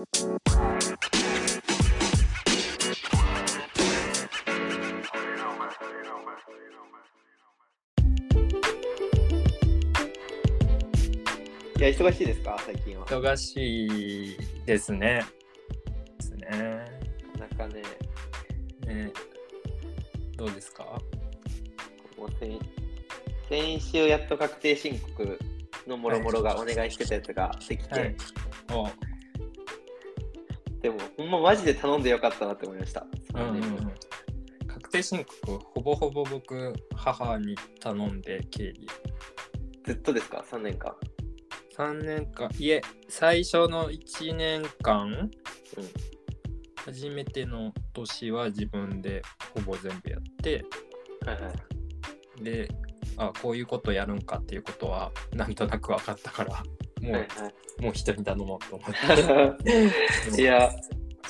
いや、忙しいですか？最近は。忙しいですね。ですね。なかなかね、ね。どうですか？もう先先週やっと確定申告のもろもろがお願いしてたやつができて、はい。お。でまマジで頼んでよかったなって思いました。うんうんうん。確定申告、ほぼほぼ僕、母に頼んで経理。ずっとですか ?3 年間。3年間、いえ、最初の1年間、初めての年は自分でほぼ全部やって、はいはい。で、あこういうことやるんかっていうことは、なんとなく分かったから、もう、はいもう人に頼もうと思って。はい、いや、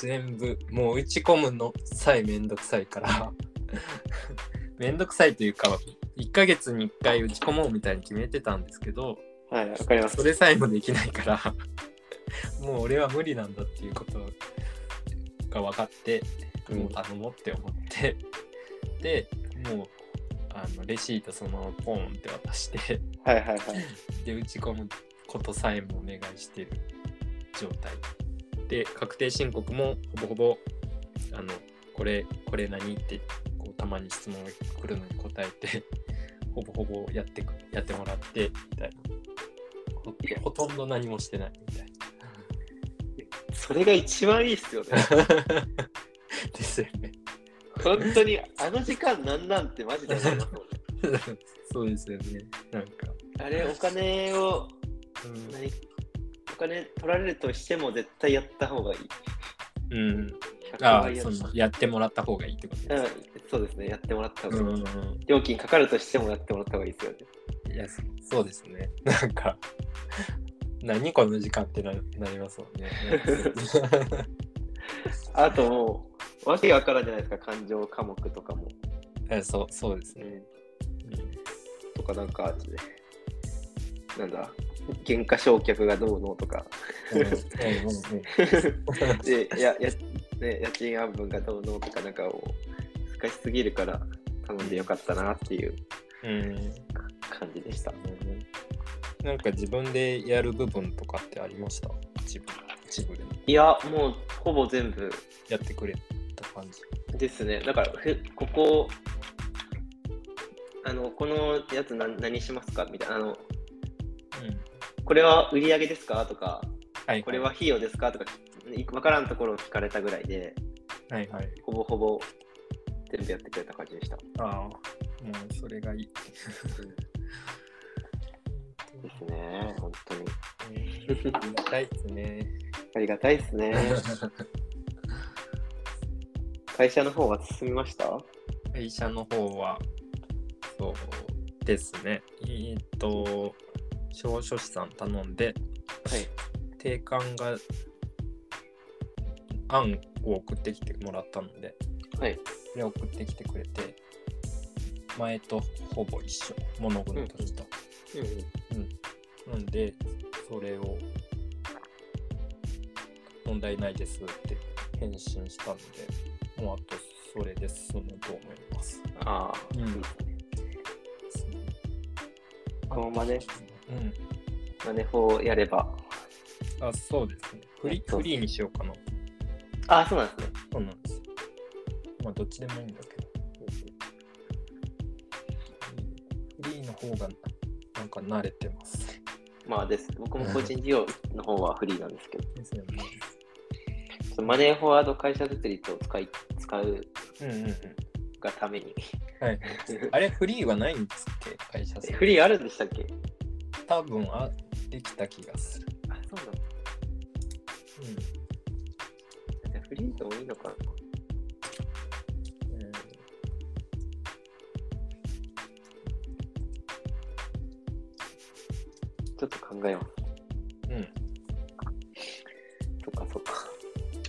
全部もう打ち込むのさえめんどくさいから めんどくさいというか1ヶ月に1回打ち込もうみたいに決めてたんですけどはい、わかります。それさえもできないからもう俺は無理なんだっていうことが分かってもう頼もうって思ってでもうあのレシートそのままポンって渡してはいはいはい。で打ち込むことさえもお願いしてる状態で確定申告もほぼほぼあのこれこれ何？ってこうたまに質問が来るのに答えて ほぼほぼやってくやってもらってみたいな。ほほとんど何もしてない。みたいそれが一番いいっすよね。な ですよね。本当に、あの時間なんなんってマジで。そうですよね。なんか、あれ、お金を、うん金取られるとしても絶対やった方がいい。うん、100あ倍やるそのやってもらった方がいいってことですうん、そうですね、やってもらった方がいい。うんうん料金かかるとしてもやってもらった方がいいですよね。いや、そそうですね。なんか、何この時間ってななりますもんね。あともう、わけわからんじゃないですか、感情科目とかも。えそうそうですね。うん、とかなんか、なんだ、原価償却がどうのとか。で、や、や、ね、家賃半分がどうのとか、なん。かもう、難しすぎるから頼ん。でよかったなっていう感じでした。なん。か自分でやる部分とかってありました自分自分でいや、もう、ほぼ全部やってくれた感じ。ですね。だから、ふここ、あの、このやつ何何しますかみたいな。あの、これは売り上げですか？とか、はい。これは費用ですか？とか、わからんところを聞かれたぐらいで、はいはい。ほぼほぼ全部やってくれた感じでした。ああ、もうそれがいい。ですね、本当に。ありがたいですね。ありがたいですね。会社の方は進みました？会社の方は、そうですね。えっと、証書士さん頼んで、はい。定款が案を送ってきてもらったので、はい。それ送ってきてくれて、前とほぼ一緒、物事とした。なんで、それを問題ないですって返信したので、もうあとそれで進むと思います？ああ、うん。このままね、うん。マネフォーやれば。あ、そうですね。フリえっとフリーにしようかな。ああ、そうなんですね。そうなんですよ。まあ、どっちでもいいんだけど。フリーの方がなんか慣れてます。まあです。僕も個人事業の方はフリーなんですけど、ですよね。マネーフォワード会社設立を使い使う。がために。はい。あれ、フリーはないんですっけ会社さんフリーあるんでしたっけ多分あできた気がする。あ、そうなんだ。うん。じゃあフリーでもいいのかなちょっと考えます。うん。うん。そっかそっか。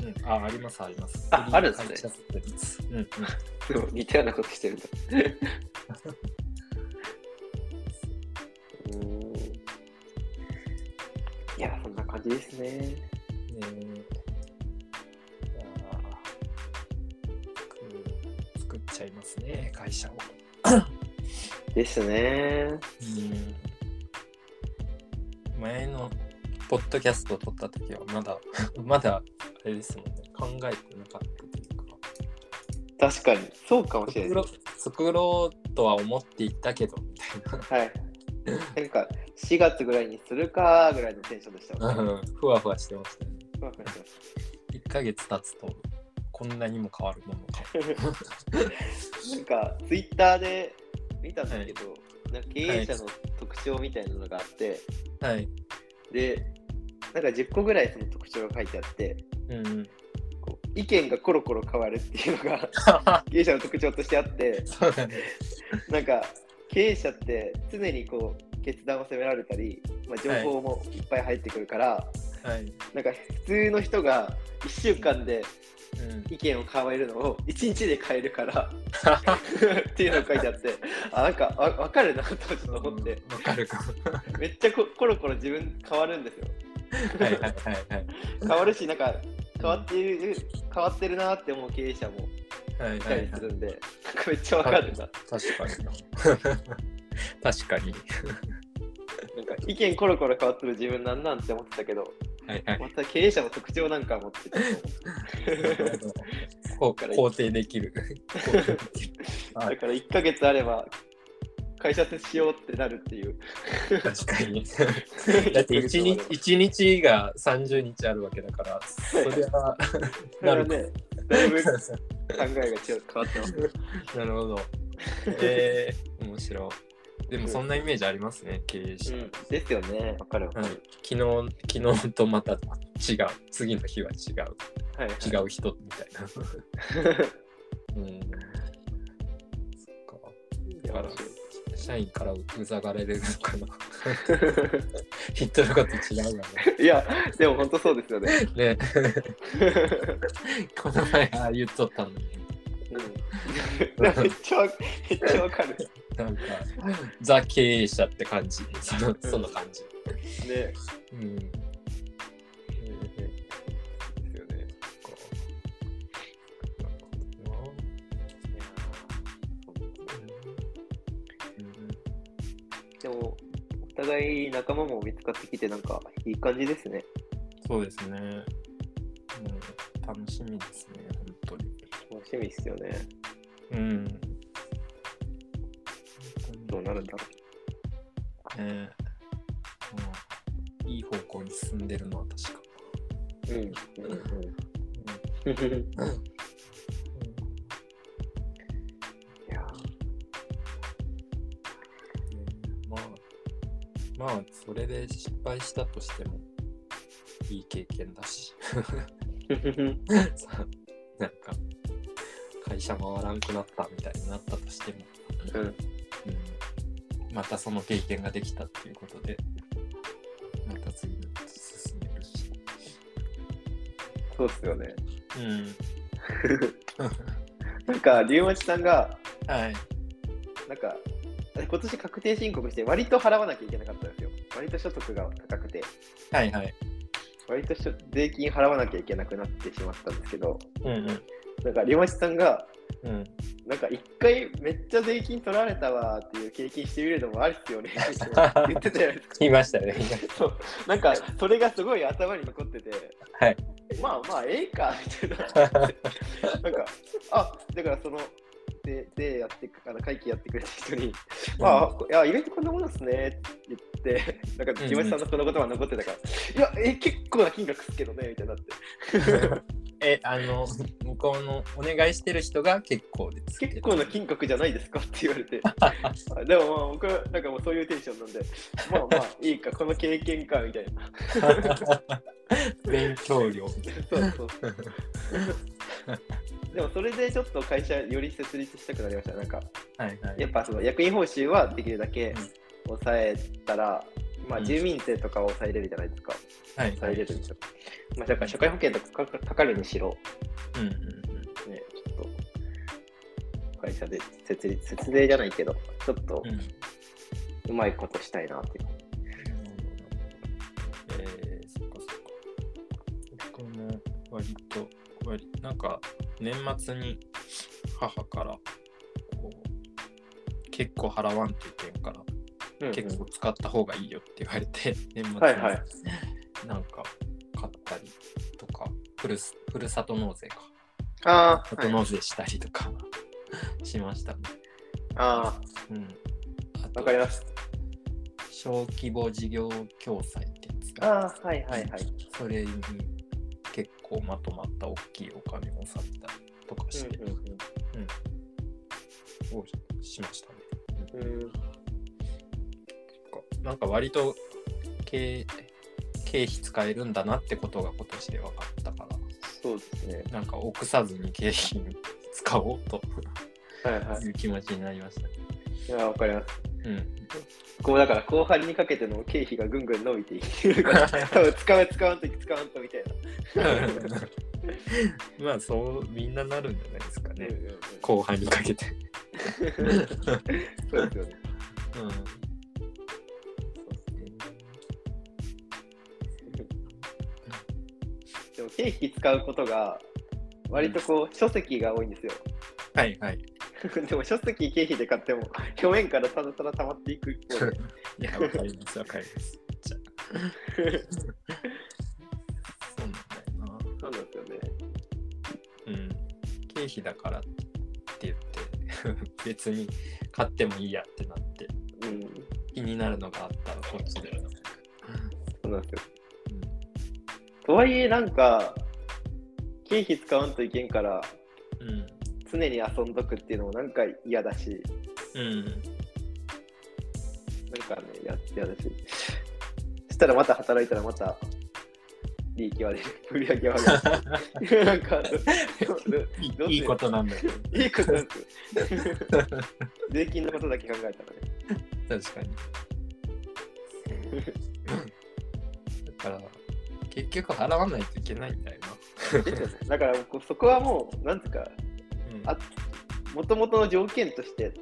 うん、あ、あります、あります。ああるんですねうんうん。でも似たようなことしてるんだ。ですね。ねえ。作っちゃいますね、会社を。ですね。前のポッドキャストを撮った時は、まだ、まだ、あれですもんね、考えてなかったというか。確かに、そうかもしれない。作ろうとは思っていたけど、みたいな。はい。なんか、4月ぐらいにするかぐらいのテンションでしたね。うんふわふわしてましたね。ふわふわしてまし1ヶ月経つと、こんなにも変わるものか。た なんか、ツイッターで見たんだけど、なんか経営者の特徴みたいなのがあって、はい。で、なんか10個ぐらいその特徴が書いてあって、うんうん。意見がコロコロ変わるっていうのが 経営者の特徴としてあって。なんか経営者って常にこう決断を責められたり、まあ、情報もいっぱい入ってくるから、はい。なんか普通の人が1週間でうん。意見を変えるのを1日で変えるから っていうのが書いてあってあなんかわ分かるなとちょっと思ってわかるかも。めっちゃこコロコロ自分変わるんですよはいはいはいはい。変わるしなんか変わっている変わってるなって思う経営者もはいはいはい。するんで、なんかめっちゃ分かるな確かにな。確かに。なんか意見コロコロ変わってる自分なんなんって思ってたけどはいはい。また経営者の特徴なんかもって こう肯定できる。肯定できるはだから1ヶ月あれば会社設しようってなるっていう。確かに。だって1日一日が30日あるわけだから、それは ね、だいぶ考なえが違う変わってます。るほど。えー、面白い。でもそんなイメージありますね、経営者。うん、ですよね、わかるはいる。、昨日昨日とまた違う次の日は違うはい、はい違う人みたいな うんそっかだから社員からうざがれるのかな言ってること違うよいや、でも本当そうですよね。ね。ね この前ああ言っとったのに。うん、めっちゃめっちゃわかる。なんかザ経営者って感じ。そのその感じ。ね、うん互い仲間も見つかってきて、なんかいい感じですね。そうですね。うん、楽しみですね、本当に。楽しみですよね。うん。どうなるんだろねうん、いい方向に進んでるのは確か。う。うん。うん。い やまあ、それで失敗したとしても、いい経験だし。なんか、会社回らんくなったみたいになったとしても、うん。うんまたその経験ができたっていうことで、また次に進めるし。そうっすよね。うん。なんか、龍町さんが、はい。なんか、今年確定申告して、割と払わなきゃいけなかった。割と所得が高くて、はいはい。割としょ税金払わなきゃいけなくなってしまったんですけど、うんうん。なんか、龍町さんが、うん。なんか一回めっちゃ税金取られたわっていう経験してみるのもありっすよねって 言ってたじゃないですか。言いましたよね。そうなんかそれがすごい頭に残ってて、はい。まあまあええかみたいな。なんか、あだからその、で、でやってあの会期やってくれた人に、まあ、いや、意外とこんなものですねって言って、なんか、木町さんのこの言葉残ってたから、いや、え、結構な金額っすけどね、みたいになって。え、あの、向こうのお願いしてる人が結構です。結構な金額じゃないですかって言われて。あでもまあ僕はなんかもうそういうテンションなんで、まあまあいいか、この経験かみたいな。勉強量そうそう。でもそれでちょっと会社より設立したくなりました。なんか、な。はいはい。やっぱその役員報酬はできるだけ抑えたら、まあうん住民税とかを抑えれるじゃないですか。はいはい。抑えれるんですよ。まあだから社会保険とかかかかるにしろ、うんうんうん。ね、ちょっと会社で設立、節税じゃないけど、ちょっとうんうまいことしたいなっていう。えー、そっかそっか。僕も割と、割なんか年末に母から結構払わんといけんから、うんうん結構使った方がいいよって言われて、年末にはいはいなんか買ったりとか、ふるすふるさと納税か。ああ、ふるさと納税したりとか、しましたね。あうん。ああ、とわかります。小規模事業共済ってやつああ、はいはいはい。それに結構まとまった大きいお金をさったりとかして、うんうんをしましたね。うんうんなんか割と経経費使えるんだなってことが今年で分かったから、そうですね。なんか臆さずに経費に使おうとはいはい。いう気持ちになりましたね。いや、わかります。うん。こうだから後半にかけての経費がぐんぐん伸びていってるから、多分使う使わんとき使わんとみたいな。まあそうみんななるんじゃないですかね。うんうんうん後半にかけて。そうですよね。うん。でも経費使うことが割とこう書籍が多いんですよ。はいはい。でも書籍経費で買っても表面からただただ溜まっていく一方で。いや、わかりますわかります。じゃあ。そうなんだよな。そうなんですよね。うん。経費だからって言って、別に買ってもいいやってなって、うん。気になるのがあったらこっちで。そうなんですよ。とはいえなんか経費使わんといけんからうん。常に遊んどくっていうのもなんか嫌だし、うん。なんかね、や嫌だし。そしたらまた働いたらまた利益は出る、売り上げは上がる。なんか、いいいことなんだけど。いいことなんですよ。税金のことだけ考えたらね。確かに。だから、結局払わないといけないんだよですよねだからそこはもう、なんていうか、もともとの条件として、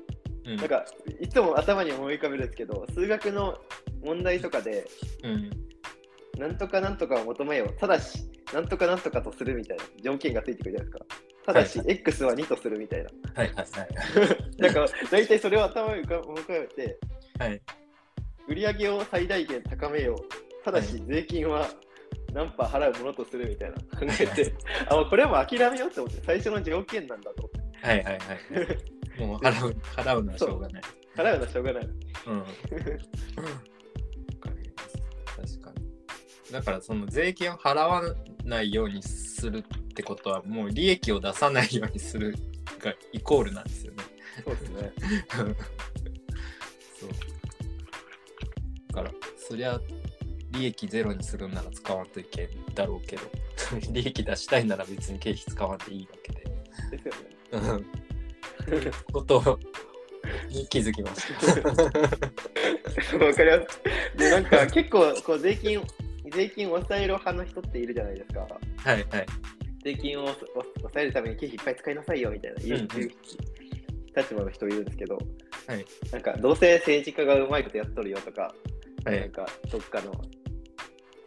うん。なんかいつも頭に思い浮かべるんですけど、数学の問題とかで、うん。なんとかなんとかを求めよう。ただし、なんとかなんとかとするみたいな条件がついてくるじゃないですか。ただし、は X は2とするみたいな。はいはいはい。なんか、大体それを頭に浮か思い浮かべて、はい。売り上げを最大限高めよう。ただし、税金は何パー払うものとするみたいな考えて、あ、もうこれはもう諦めようって思って、最初の条件なんだと思って。はいはいはい。もう払う 払うのはしょうがない。払うのはしょうがない。うん。確かに。だからその税金を払わないようにするってことはもう利益を出さないようにするがイコールなんですよね。そうですね。そう。だからそりゃ利益ゼロにするなら使わんといけんだろうけど 利益出したいなら別に経費使わんでいいわけで。ですよね。うんことに気づきました。わかります。で、なんか結構こう税金、税金を抑える派の人っているじゃないですか。はいはい。税金をお抑えるために経費いっぱい使いなさいよみたいな言う、うんうん立場の人いるんですけど、はいなんかどうせ政治家がうまいことやっとるよとか、はい。なんかどっかの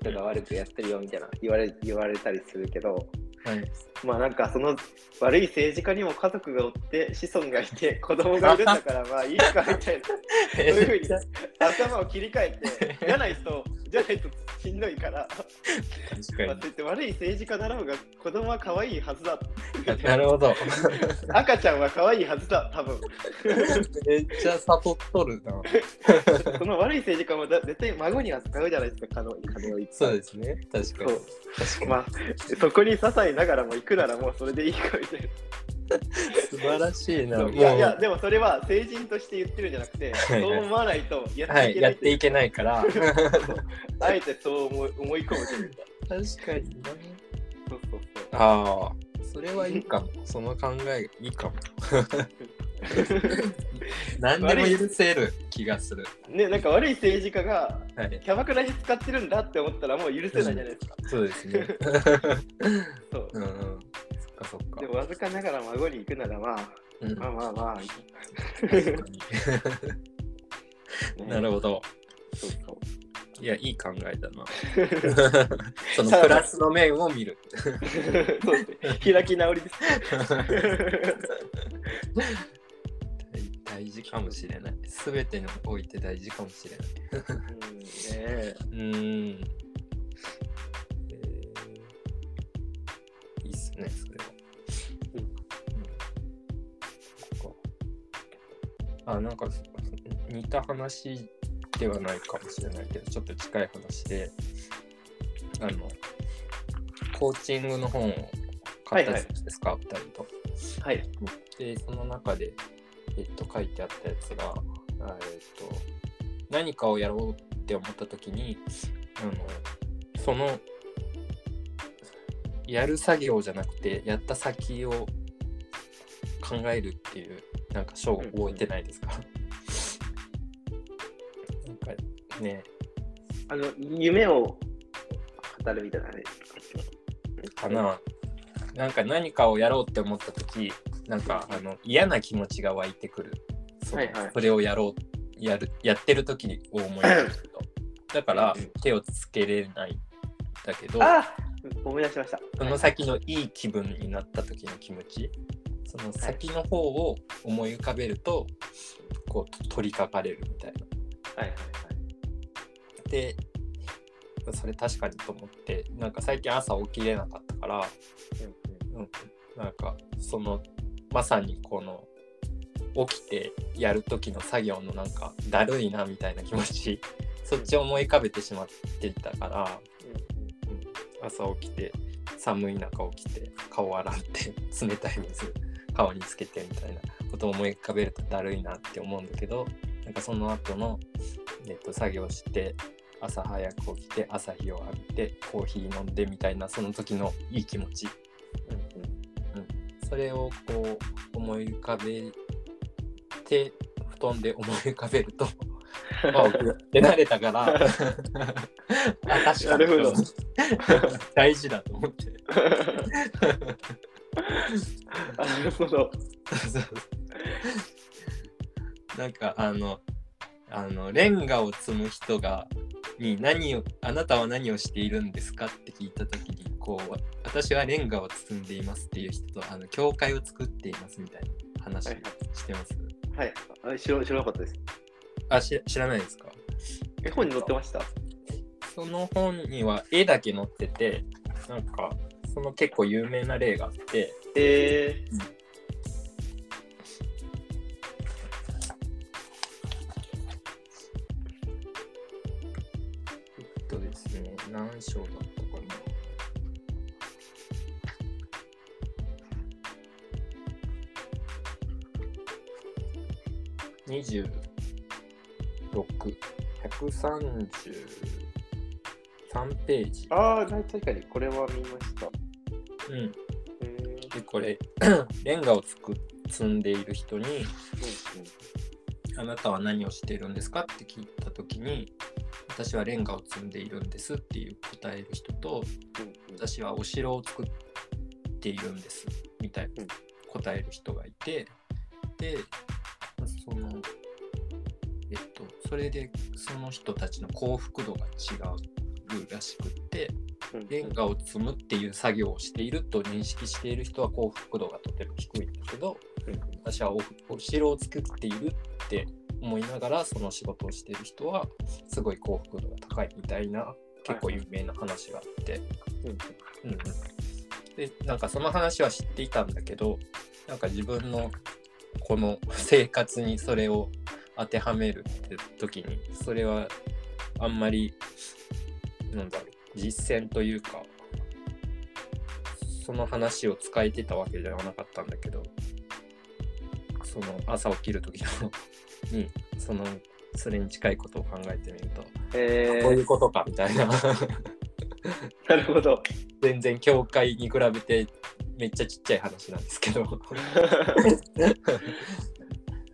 人が悪くやってるよみたいな言われ言われたりするけど、はい。まあなんかその悪い政治家にも家族がおって子孫がいて子供がいるんだからまあいいかみたいな そういうふうに頭を切り替えてじゃないとじゃないとしんどいから、確まあ、悪い政治家だろうが子供は可愛いはずだに。なるほど。赤ちゃんは可愛いはずだ多分めっちゃ悟っとるな。その悪い政治家もだ絶対孫には使うじゃないですか金を金をいっそうですね。確かに。そう確かに。まあそこに支えながらも行くならもうそれでいいかみたいな素晴らしいな。いやいや、でもそれは成人として言ってるんじゃなくて、いはいそう思わないとやっはい、ていけないやっていけないから。あえてそう思い思い込むというか。確かにな。そうそうああ、それはいいかも。その考えいいかも。何でも許せる気がする。ね、なんか悪い政治家がはい、キャバクラに使ってるんだって思ったらもう許せないじゃないですか。そうですね。そううんかそっかで。もわずかながら孫に行くならまあ、うんまあまあまあ、なるほど。そうそういや、いい考えだな。そのプラスの面を見る。そうですね開き直りです。大大事かもしれない。すべてにおいて大事かもしれない。うんねえうーん。えーいいっすね、それあ、なんかそ似た話ではないかもしれないけど、ちょっと近い話で、あの、コーチングの本を買ったじゃないですか、二人と。はい。で、その中で、えっと、書いてあったやつが、あえっと、何かをやろうって思った時に、あの、その、やる作業じゃなくて、やった先を考えるっていう、なんか章を覚えてないですか、なんかね、あの、夢を語るみたいなね。か？な。なんか何かをやろうって思った時なんかあの嫌な気持ちが湧いてくる。そ,、はいはい。それをやろうやるやってる時に思い浮かべると。だからうん手をつけれないんだけどあ思い出しました。その先のいい気分になった時の気持ちその先の方を思い浮かべるとこう取りかかれるみたいな。はいはいはい。でそれ確かにと思ってなんか最近朝起きれなかったからうん、なんかそのまさにこの起きてやる時の作業のなんかだるいなみたいな気持ちそっちを思い浮かべてしまっていたから、うん、朝起きて寒い中起きて顔洗って冷たい水顔につけてみたいなことを思い浮かべるとだるいなって思うんだけどなんかその後の、えっと、作業して朝早く起きて朝日を浴びてコーヒー飲んでみたいなその時のいい気持ち。それをこう思い浮かべて布団で思い浮かべると あ起きるって慣れたから あ確かに。大事だと思って。あ なるほど。なんかあのあのレンガを積む人がに何をあなたは何をしているんですかって聞いた時にこう私はレンガを積んでいますっていう人とあの教会を作っていますみたいな話はいしてます、はい。あ知ら知らなかったです。あし知らないですか？え、本に載ってました？その本には絵だけ載っててなんかその結構有名な例があってええっとですね何章だったかな。26 133ページ。ー、ああ、確かにこれは見ました。うん。えー。でこれ レンガをつく積んでいる人に「あなたは何をしているんですか?」って聞いた時に「私はレンガを積んでいるんです」っていう答える人とうんうん「私はお城を作っているんです」みたいなうん。答える人がいてでそのえっとそれでその人たちの幸福度が違うらしくってうんレンガを積むっていう作業をしていると認識している人は幸福度がとても低いんだけどうん。私はおお城を作っているって思いながらその仕事をしている人はすごい幸福度が高いみたいな結構有名な話があって、うん。うんうん、でなんかその話は知っていたんだけどなんか自分のこの生活にそれを当てはめるって時にそれはあんまりなんだろう実践というかその話を使えてたわけではなかったんだけどその朝起きる時のにそのそれに近いことを考えてみると、えこういうー、ことかみたいななるほど。全然教会に比べてめっちゃちっちゃい話なんですけど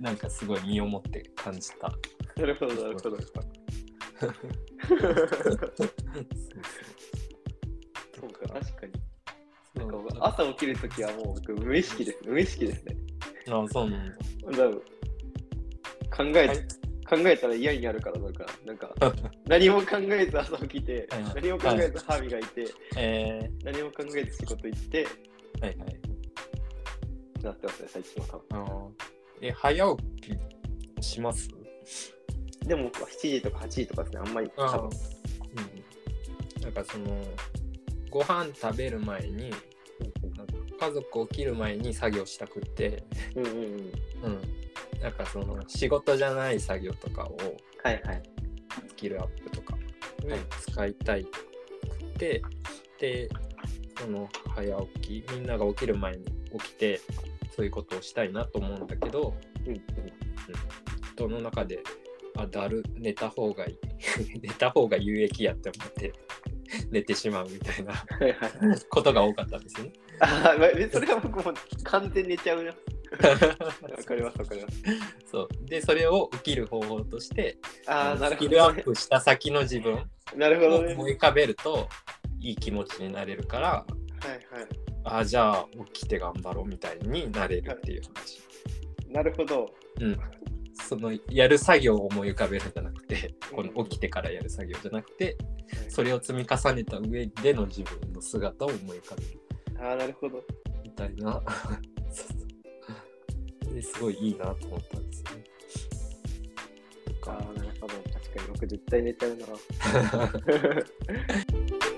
なんかすごい身をもって感じた。なるほど、なるほど。そうか、確かに。なんか僕朝起きるときはもう僕無意識です。無意識ですね。あそうなんだ。考え、はい考えたら嫌になるから、なんか、なんか何も考えず朝起きてはい、何も考えず歯磨いて、え何も考えず仕事行って、ー、はいはい。なってますね、最近は多分。あーえ早起きっします？でも7時とか8時とかですね、あんまり。多分うん。なんかその、ご飯食べる前に、家族起きる前に作業したくって、うんうんうん。うん。なんかその仕事じゃない作業とかをはいはい。スキルアップとか使いたいくて、でその早起きみんなが起きる前に起きてそういうことをしたいなと思うんだけどうんうん。その中であだる寝た方がいい 寝た方が有益やって思って寝てしまうみたいな。ことが多かったんですよね。あそれは僕も完全に寝ちゃうな。わかりますわかります。そうでそれを起きる方法としてああ、なるほスキルアど、ね。ップした先の自分を。思い浮かべるといい気持ちになれるからはいはい。あじゃあ起きて頑張ろうみたいになれるっていう話。なるほど。うん。そのやる作業を思い浮かべるんじゃなくて、この起きてからやる作業じゃなくて、それを積み重ねた上での自分の姿を思い浮かべるああ、なるほど。みたいな。で すごいいいなと思ったんですよね。ああ、なるほど。確かに僕絶対寝ちゃうな。